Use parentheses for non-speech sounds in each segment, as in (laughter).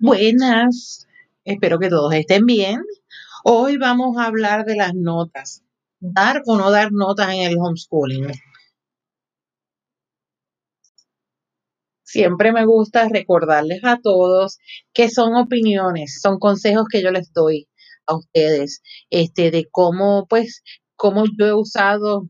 Buenas, espero que todos estén bien. Hoy vamos a hablar de las notas, dar o no dar notas en el homeschooling. Siempre me gusta recordarles a todos que son opiniones, son consejos que yo les doy a ustedes, este, de cómo, pues, cómo yo he usado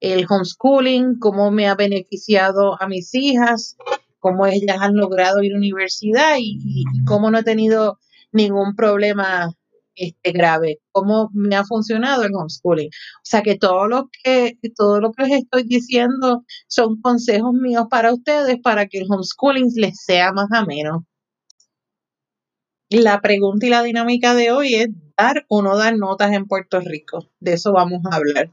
el homeschooling, cómo me ha beneficiado a mis hijas, cómo ellas han logrado ir a universidad y, cómo no he tenido ningún problema este, grave, cómo me ha funcionado el homeschooling. O sea que todo lo que, todo lo que les estoy diciendo son consejos míos para ustedes para que el homeschooling les sea más ameno. La pregunta y la dinámica de hoy es dar o no dar notas en Puerto Rico. De eso vamos a hablar.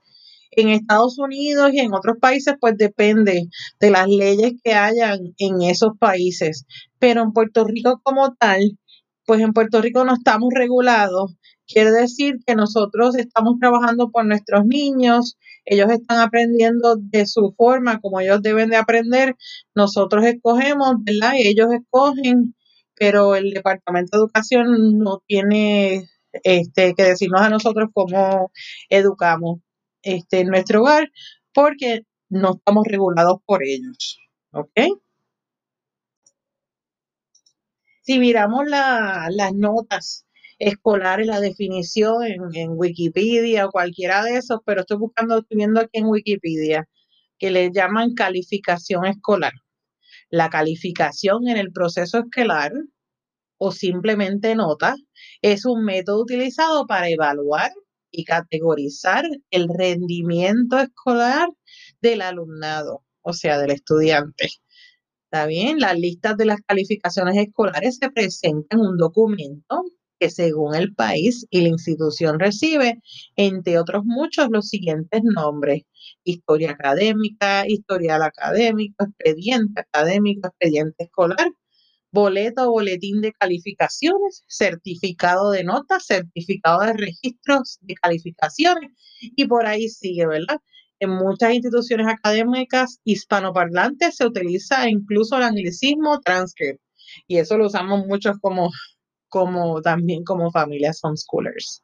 En Estados Unidos y en otros países, pues depende de las leyes que hayan en esos países. Pero en Puerto Rico como tal, pues en Puerto Rico no estamos regulados. Quiere decir que nosotros estamos trabajando por nuestros niños, ellos están aprendiendo de su forma, como ellos deben de aprender. Nosotros escogemos, ¿verdad? Ellos escogen, pero el Departamento de Educación no tiene este, que decirnos a nosotros cómo educamos este, en nuestro hogar, porque no estamos regulados por ellos. ¿Ok? Si miramos las notas escolares, la definición en, Wikipedia o cualquiera de esos, pero estoy buscando, estoy viendo aquí en Wikipedia, que le llaman calificación escolar. La calificación en el proceso escolar o simplemente nota es un método utilizado para evaluar y categorizar el rendimiento escolar del alumnado, o sea, del estudiante. ¿Está bien? Las listas de las calificaciones escolares se presentan en un documento que según el país y la institución recibe, entre otros muchos, los siguientes nombres. Historia académica, historial académico, expediente académico, expediente escolar, boleto o boletín de calificaciones, certificado de notas, certificado de registros de calificaciones y por ahí sigue, ¿verdad? En muchas instituciones académicas hispanoparlantes se utiliza incluso el anglicismo transcript y eso lo usamos muchos como, como también como familias homeschoolers.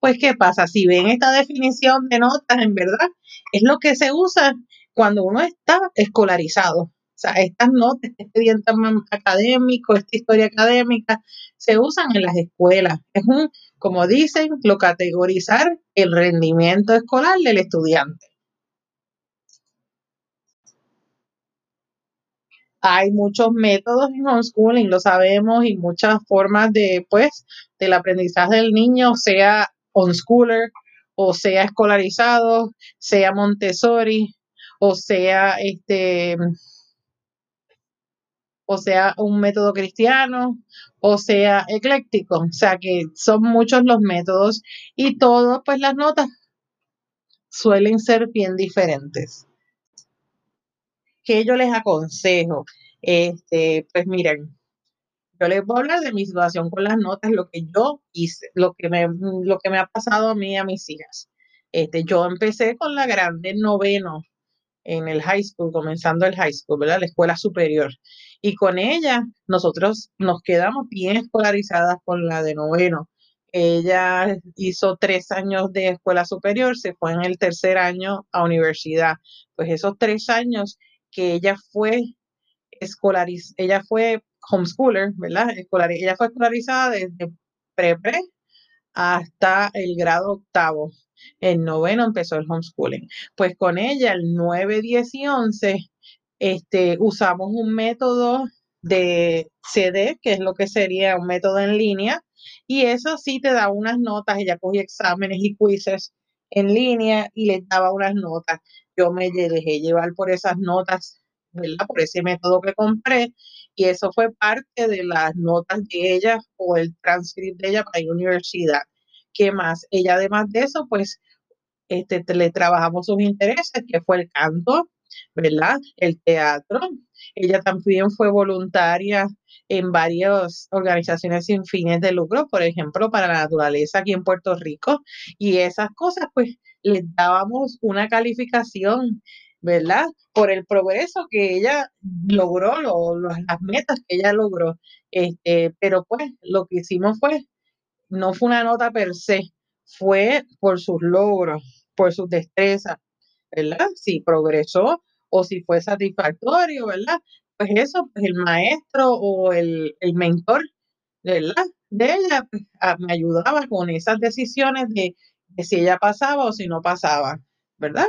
Pues, ¿qué pasa? Si ven esta definición de notas, en verdad, es lo que se usa cuando uno está escolarizado. Sea, estas notas, (laughs) este expediente académico, esta historia académica, se usan en las escuelas. Es un como dicen, lo categorizar el rendimiento escolar del estudiante. Hay muchos métodos en homeschooling, lo sabemos, y muchas formas de, pues, del aprendizaje del niño, sea homeschooler, o sea escolarizado, sea Montessori, o sea este o sea un método cristiano, o sea ecléctico. O sea que son muchos los métodos y todos, pues las notas suelen ser bien diferentes. ¿Qué yo les aconsejo? Este, pues miren, yo les voy a hablar de mi situación con las notas, lo que yo hice, lo que me, lo que me ha pasado a mí y a mis hijas. Este, yo empecé con la grande noveno en el high school, comenzando el high school, ¿verdad? La escuela superior. Y con ella nosotros nos quedamos bien escolarizadas con la de noveno. Ella hizo tres años de escuela superior, se fue en el tercer año a universidad. Pues esos tres años que ella fue escolarizada, ella fue homeschooler, ¿verdad? ella fue escolarizada desde pre-pre hasta el grado octavo. El noveno empezó el homeschooling. Pues con ella, el 9, 10 y 11, este, usamos un método de CD, que es lo que sería un método en línea, y eso sí te da unas notas. Ella cogía exámenes y quizzes en línea y les daba unas notas. Yo me dejé llevar por esas notas. Por ese método que compré, y eso fue parte de las notas de ella o el transcript de ella para la universidad. ¿Qué más? Ella además de eso, pues, este, le trabajamos sus intereses, que fue el canto, ¿verdad? El teatro. Ella también fue voluntaria en varias organizaciones sin fines de lucro, por ejemplo, para la naturaleza aquí en Puerto Rico. Y esas cosas, pues, les dábamos una calificación ¿verdad? Por el progreso que ella logró, las metas que ella logró. Este, pero pues lo que hicimos fue, no fue una nota per se, fue por sus logros, por sus destrezas, ¿verdad? Si progresó o si fue satisfactorio, ¿verdad? Pues eso, pues el maestro o el, el mentor, ¿verdad? De ella pues, me ayudaba con esas decisiones de, de si ella pasaba o si no pasaba, ¿verdad?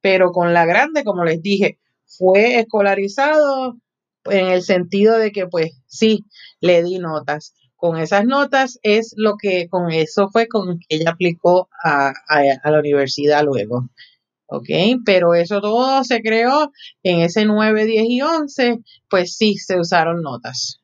Pero con la grande, como les dije, fue escolarizado en el sentido de que pues sí, le di notas con esas notas es lo que, con eso fue con que ella aplicó a, la universidad luego. ¿Ok? Pero eso todo se creó en ese 9, 10 y 11, pues sí, se usaron notas.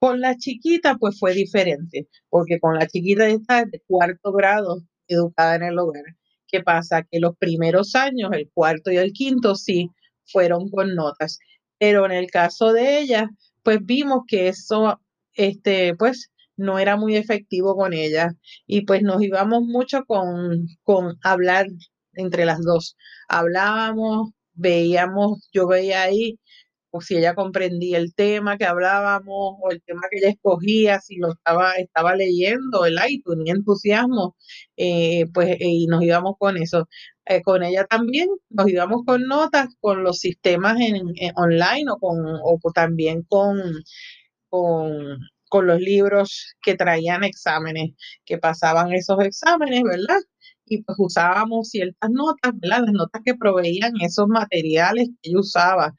Con la chiquita, pues fue diferente, porque con la chiquita está de cuarto grado educada en el hogar. ¿Qué pasa? Que los primeros años, el cuarto y el quinto, sí fueron con notas. Pero en el caso de ella, pues vimos que eso este, pues no era muy efectivo con ella y pues nos íbamos mucho con, con hablar entre las dos. Hablábamos, veíamos, yo veía ahí o si ella comprendía el tema que hablábamos o el tema que ella escogía, si lo estaba, estaba leyendo, el Y tenía entusiasmo, eh, pues y nos íbamos con eso. Eh, con ella también nos íbamos con notas, con los sistemas en, online o, con, o también con con, los libros que traían exámenes, que pasaban esos exámenes, ¿verdad? Y pues usábamos ciertas notas, ¿verdad? Las notas que proveían esos materiales que yo usaba,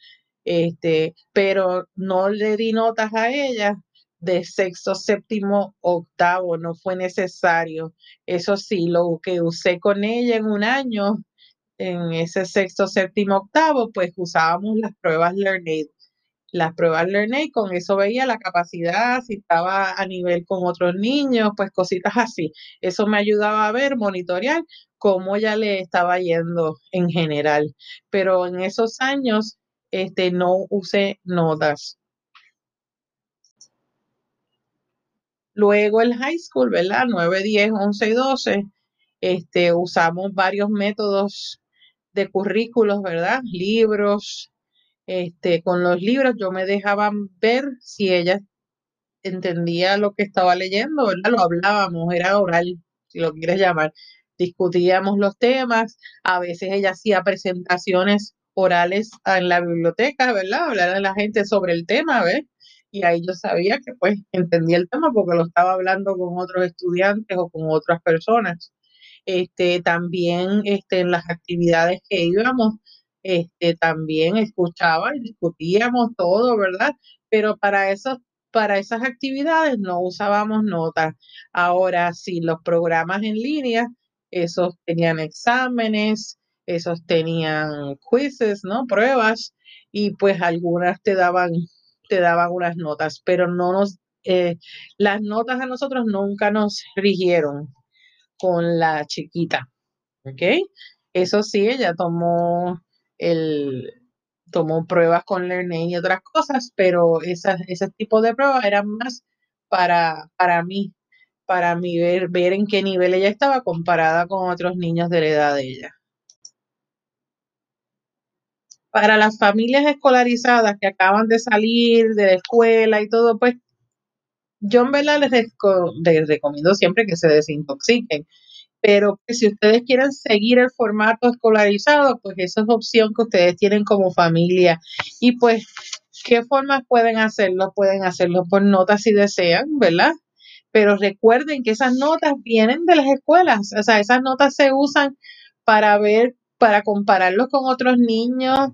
este, pero no le di notas a ella de sexto, séptimo, octavo, no fue necesario. Eso sí, lo que usé con ella en un año, en ese sexto, séptimo, octavo, pues usábamos las pruebas LearnAid las pruebas LearnAid, con eso veía la capacidad, si estaba a nivel con otros niños, pues cositas así. Eso me ayudaba a ver, monitorear cómo ya le estaba yendo en general. Pero en esos años este, no usé notas. Luego el high school, ¿verdad? 9, 10, 11 y 12, este, usamos varios métodos de currículos, ¿verdad? Libros, este, con los libros yo me dejaba ver si ella entendía lo que estaba leyendo, ¿verdad? Lo hablábamos, era oral, si lo quieres llamar. Discutíamos los temas, a veces ella hacía presentaciones orales en la biblioteca, ¿verdad? Hablar a la gente sobre el tema, ¿ves? Y ahí yo sabía que pues entendía el tema porque lo estaba hablando con otros estudiantes o con otras personas. Este, también este, en las actividades que íbamos, este, también escuchaba y discutíamos todo, ¿verdad? Pero para esos para esas actividades no usábamos notas. Ahora sí, los programas en línea, esos tenían exámenes, esos tenían quizzes, ¿no? Pruebas, y pues algunas te daban, te daban unas notas, pero no nos, eh, las notas a nosotros nunca nos rigieron con la chiquita, ¿ok? Eso sí, ella tomó el, tomó pruebas con Learning y otras cosas, pero esas, ese tipo de pruebas eran más para, para mí, para mí ver, ver en qué nivel ella estaba comparada con otros niños de la edad de ella. Para las familias escolarizadas que acaban de salir de la escuela y todo, pues yo en verdad les, recomiendo siempre que se desintoxiquen pero si ustedes quieren seguir el formato escolarizado, pues esa es opción que ustedes tienen como familia. Y pues, ¿qué formas pueden hacerlo? Pueden hacerlo por notas si desean, ¿verdad? Pero recuerden que esas notas vienen de las escuelas, o sea, esas notas se usan para ver, para compararlos con otros niños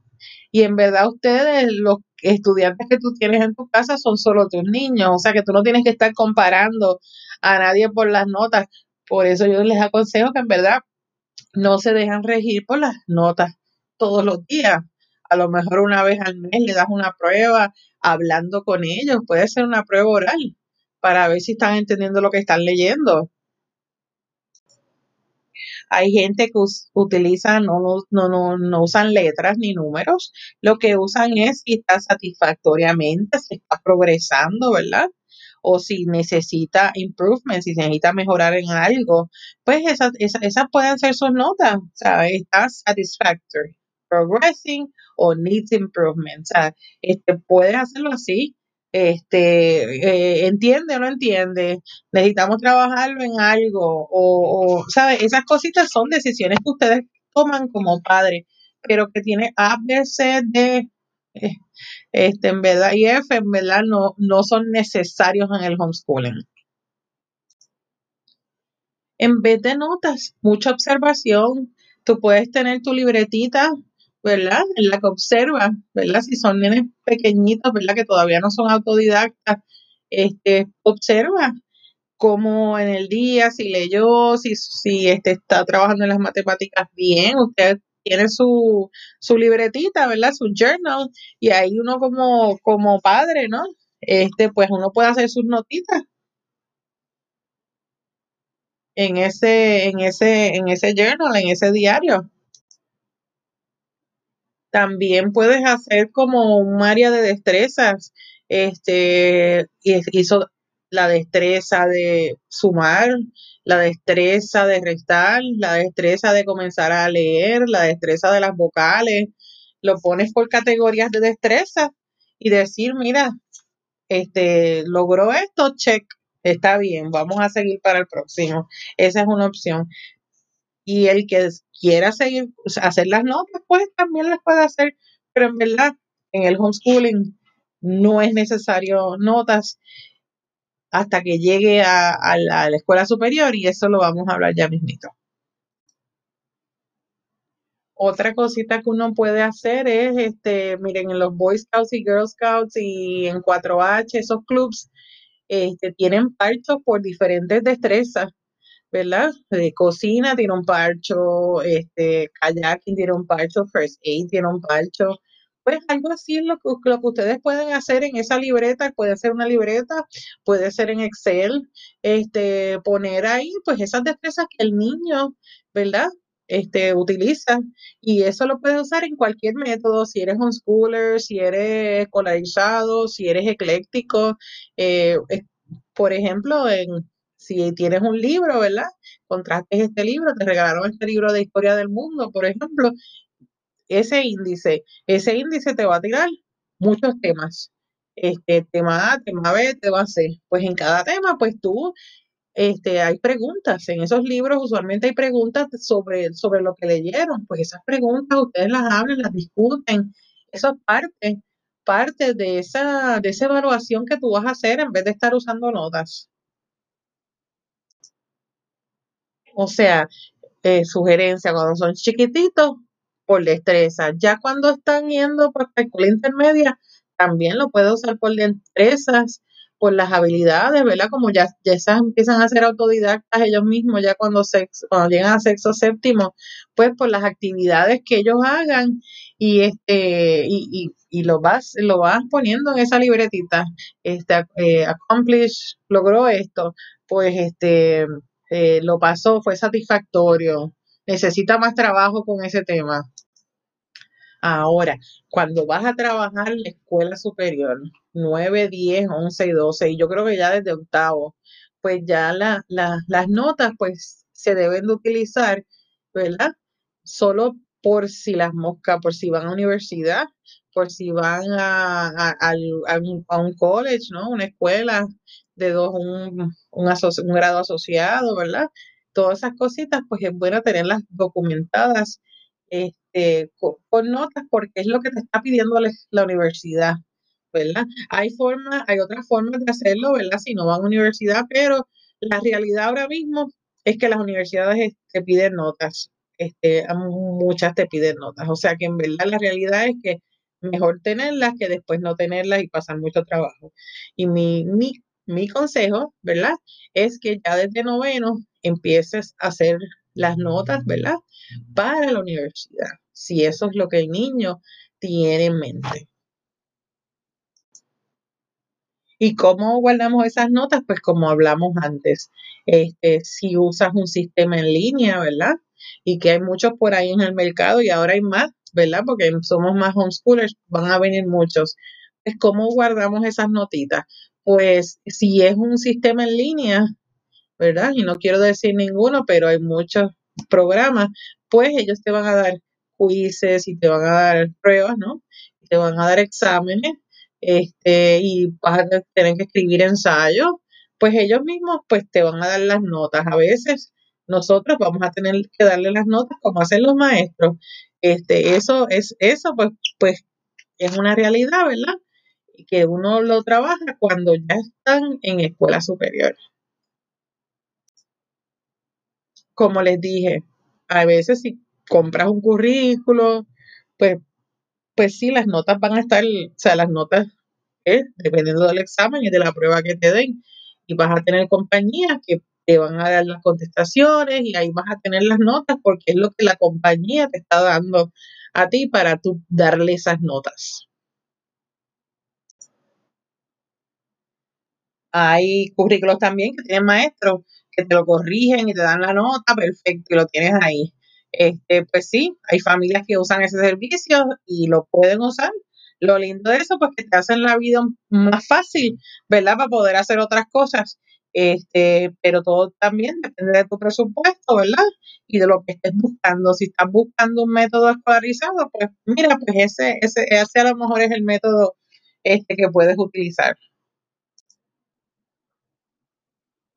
y en verdad ustedes, los estudiantes que tú tienes en tu casa son solo tus niños, o sea que tú no tienes que estar comparando a nadie por las notas. Por eso yo les aconsejo que en verdad no se dejan regir por las notas todos los días. A lo mejor una vez al mes le das una prueba hablando con ellos. Puede ser una prueba oral para ver si están entendiendo lo que están leyendo. Hay gente que utiliza, no, no, no, no usan letras ni números. Lo que usan es si está satisfactoriamente, si está progresando, ¿verdad? o si necesita improvement, si necesita mejorar en algo, pues esas, esas, pueden ser sus notas. Sea, está satisfactory, progressing o needs improvement. O sea, este, puedes hacerlo así. Este, eh, entiende o no entiende, necesitamos trabajarlo en algo, o, o, ¿sabes? Esas cositas son decisiones que ustedes toman como padres, pero que tiene A, B, C, D, eh, este, en verdad, y F, en verdad, no, no son necesarios en el homeschooling. En vez de notas, mucha observación. Tú puedes tener tu libretita, ¿verdad? En la que observas, ¿verdad? Si son nenes pequeñitos, ¿verdad? Que todavía no son autodidactas, este, observa cómo en el día, si leyó, si, si este, está trabajando en las matemáticas bien, usted tiene su, su libretita, ¿verdad? Su journal, y ahí uno como, como padre, ¿no? Este, pues uno puede hacer sus notitas en ese, en ese, en ese journal, en ese diario. También puedes hacer como un área de destrezas. Este, hizo la destreza de sumar, la destreza de restar, la destreza de comenzar a leer, la destreza de las vocales. Lo pones por categorías de destreza y decir, mira, este logró esto, check, está bien, vamos a seguir para el próximo. Esa es una opción. Y el que quiera seguir, hacer las notas, pues también las puede hacer, pero en verdad, en el homeschooling no es necesario notas hasta que llegue a, la, escuela superior y eso lo vamos a hablar ya mismito. Otra cosita que uno puede hacer es, este, miren, en los Boy Scouts y Girl Scouts y en 4H, esos clubs, este, tienen parchos por diferentes destrezas, ¿verdad? De cocina tiene un parcho, este, kayaking tiene un parcho, first aid tiene un parcho, pues algo así es lo que, lo que ustedes pueden hacer en esa libreta, puede ser una libreta, puede ser en Excel, este, poner ahí pues esas destrezas que el niño, ¿verdad? Este, utiliza y eso lo puedes usar en cualquier método, si eres homeschooler, si eres escolarizado, si eres ecléctico, eh, por ejemplo, en, si tienes un libro, ¿verdad? Contraste este libro, te regalaron este libro de historia del mundo, por ejemplo, ese índice, ese índice te va a tirar muchos temas. Este, tema A, tema B, tema C. Pues en cada tema, pues tú, este, hay preguntas. En esos libros usualmente hay preguntas sobre, sobre lo que leyeron. Pues esas preguntas ustedes las hablan, las discuten. Eso es parte, parte de esa, de esa evaluación que tú vas a hacer en vez de estar usando notas. O sea, eh, sugerencia, cuando son chiquititos, por destreza. Ya cuando están yendo para la escuela intermedia, también lo puede usar por destrezas, por las habilidades, ¿verdad? Como ya, ya esas empiezan a ser autodidactas ellos mismos, ya cuando, llegan a sexo séptimo, pues por las actividades que ellos hagan y este y, y, lo vas lo vas poniendo en esa libretita este eh, accomplish logró esto pues este eh, lo pasó fue satisfactorio necesita más trabajo con ese tema Ahora, cuando vas a trabajar en la escuela superior, 9, 10, 11 y 12, y yo creo que ya desde octavo, pues ya las notas pues se deben de utilizar, ¿verdad? Solo por si las moscas, por si van a universidad, por si van a, un, college, ¿no? Una escuela de dos, un, un grado asociado, ¿verdad? Todas esas cositas, pues es bueno tenerlas documentadas este, con, notas porque es lo que te está pidiendo la, universidad, ¿verdad? Hay formas, hay otras formas de hacerlo, ¿verdad? Si no van a universidad, pero la realidad ahora mismo es que las universidades te piden notas, este, muchas te piden notas, o sea que en verdad la realidad es que mejor tenerlas que después no tenerlas y pasar mucho trabajo. Y mi, mi, mi consejo, ¿verdad? Es que ya desde noveno empieces a hacer las notas, ¿verdad? Para la universidad, si eso es lo que el niño tiene en mente. ¿Y cómo guardamos esas notas? Pues como hablamos antes, este, si usas un sistema en línea, ¿verdad? Y que hay muchos por ahí en el mercado y ahora hay más, ¿verdad? Porque somos más homeschoolers, van a venir muchos. Pues cómo guardamos esas notitas. Pues si es un sistema en línea, ¿verdad? Y no quiero decir ninguno, pero hay muchos programas, pues ellos te van a dar quizzes y te van a dar pruebas, ¿no? Te van a dar exámenes este, y vas a tener que escribir ensayos, pues ellos mismos pues te van a dar las notas. A veces nosotros vamos a tener que darle las notas como hacen los maestros. Este, eso es, eso pues, pues es una realidad, ¿verdad? Que uno lo trabaja cuando ya están en escuela superior. Como les dije, a veces si compras un currículo, pues, pues sí, las notas van a estar, o sea, las notas, ¿eh? dependiendo del examen y de la prueba que te den, y vas a tener compañías que te van a dar las contestaciones y ahí vas a tener las notas porque es lo que la compañía te está dando a ti para tú darle esas notas. Hay currículos también que tienen maestros que te lo corrigen y te dan la nota, perfecto, y lo tienes ahí. Este, pues sí, hay familias que usan ese servicio y lo pueden usar. Lo lindo de eso, pues que te hacen la vida más fácil, ¿verdad? Para poder hacer otras cosas. Este, pero todo también depende de tu presupuesto, ¿verdad? Y de lo que estés buscando. Si estás buscando un método escolarizado, pues mira, pues ese, ese, ese a lo mejor es el método este que puedes utilizar.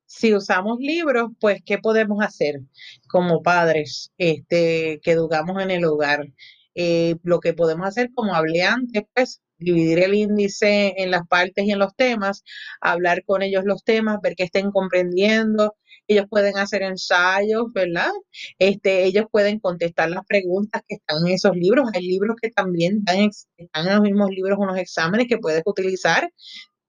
Si usamos libros, pues, ¿qué podemos hacer como padres este, que educamos en el hogar? Eh, lo que podemos hacer, como hablé antes, pues, dividir el índice en las partes y en los temas, hablar con ellos los temas, ver que estén comprendiendo. Ellos pueden hacer ensayos, ¿verdad? Este, ellos pueden contestar las preguntas que están en esos libros. Hay libros que también están en los mismos libros unos exámenes que puedes utilizar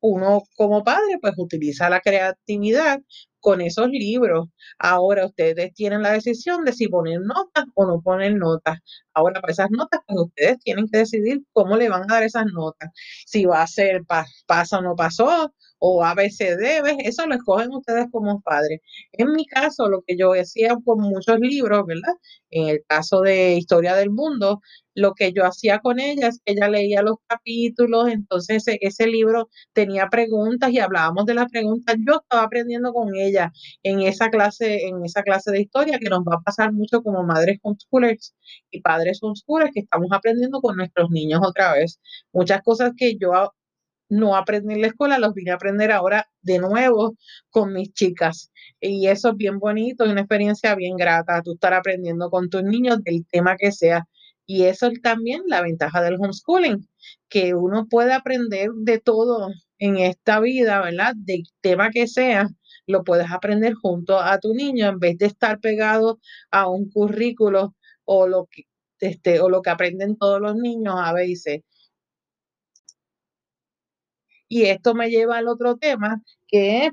uno como padre pues utiliza la creatividad con esos libros. Ahora ustedes tienen la decisión de si poner notas o no poner notas. Ahora para esas notas pues ustedes tienen que decidir cómo le van a dar esas notas. Si va a ser pasa o no pasó o ABCD, ¿ves? Eso lo escogen ustedes como padres. En mi caso, lo que yo decía con muchos libros, ¿verdad? En el caso de Historia del Mundo, lo que yo hacía con ella es que ella leía los capítulos, entonces ese, libro tenía preguntas y hablábamos de las preguntas. Yo estaba aprendiendo con ella en esa clase, en esa clase de historia que nos va a pasar mucho como madres homeschoolers y padres homeschoolers que estamos aprendiendo con nuestros niños otra vez. Muchas cosas que yo no aprendí en la escuela, los vine a aprender ahora de nuevo con mis chicas. Y eso es bien bonito, es una experiencia bien grata, tú estar aprendiendo con tus niños del tema que sea. Y eso es también la ventaja del homeschooling, que uno puede aprender de todo en esta vida, ¿verdad? Del tema que sea, lo puedes aprender junto a tu niño en vez de estar pegado a un currículo o lo que, este, o lo que aprenden todos los niños a veces. Y esto me lleva al otro tema, que es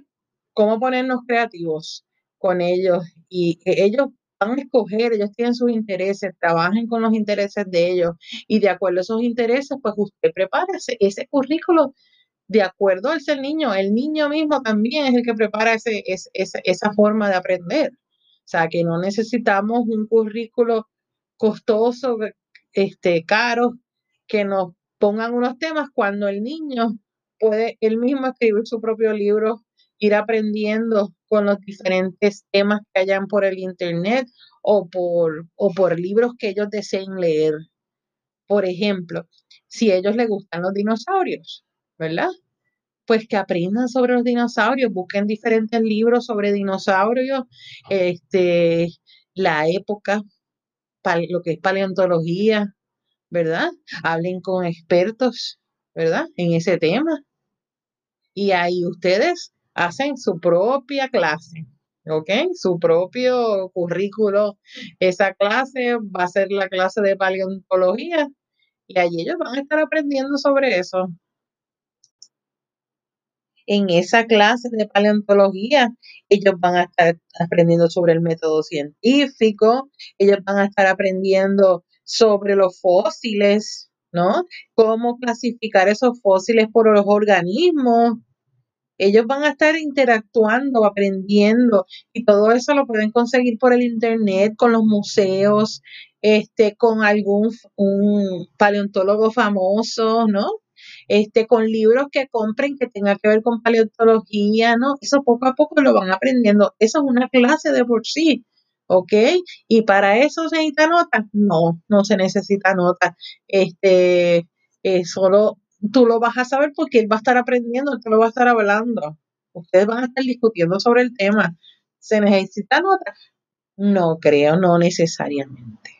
cómo ponernos creativos con ellos. Y ellos van a escoger, ellos tienen sus intereses, trabajen con los intereses de ellos y de acuerdo a esos intereses, pues usted prepara ese, currículo de acuerdo al ser niño. El niño mismo también es el que prepara ese, esa forma de aprender. O sea, que no necesitamos un currículo costoso, este, caro, que nos pongan unos temas cuando el niño puede él mismo escribir su propio libro ir aprendiendo con los diferentes temas que hayan por el internet o por, o por libros que ellos deseen leer. Por ejemplo, si a ellos les gustan los dinosaurios, ¿verdad? Pues que aprendan sobre los dinosaurios, busquen diferentes libros sobre dinosaurios, este, la época, lo que es paleontología, ¿verdad? Hablen con expertos, ¿verdad? En ese tema. Y ahí ustedes hacen su propia clase, ¿ok? Su propio currículo. Esa clase va a ser la clase de paleontología y allí ellos van a estar aprendiendo sobre eso. En esa clase de paleontología, ellos van a estar aprendiendo sobre el método científico, ellos van a estar aprendiendo sobre los fósiles, ¿no? Cómo clasificar esos fósiles por los organismos, ellos van a estar interactuando, aprendiendo y todo eso lo pueden conseguir por el internet, con los museos, este, con algún un paleontólogo famoso, ¿no? este, con libros que compren que tengan que ver con paleontología, ¿no? Eso poco a poco lo van aprendiendo. Eso es una clase de por sí, ¿ok? Y para eso se necesita nota. No, no se necesita nota. Este, eh, solo tú lo vas a saber porque él va a estar aprendiendo, él te lo va a estar hablando. Ustedes van a estar discutiendo sobre el tema. ¿Se necesita nota? No creo, no necesariamente.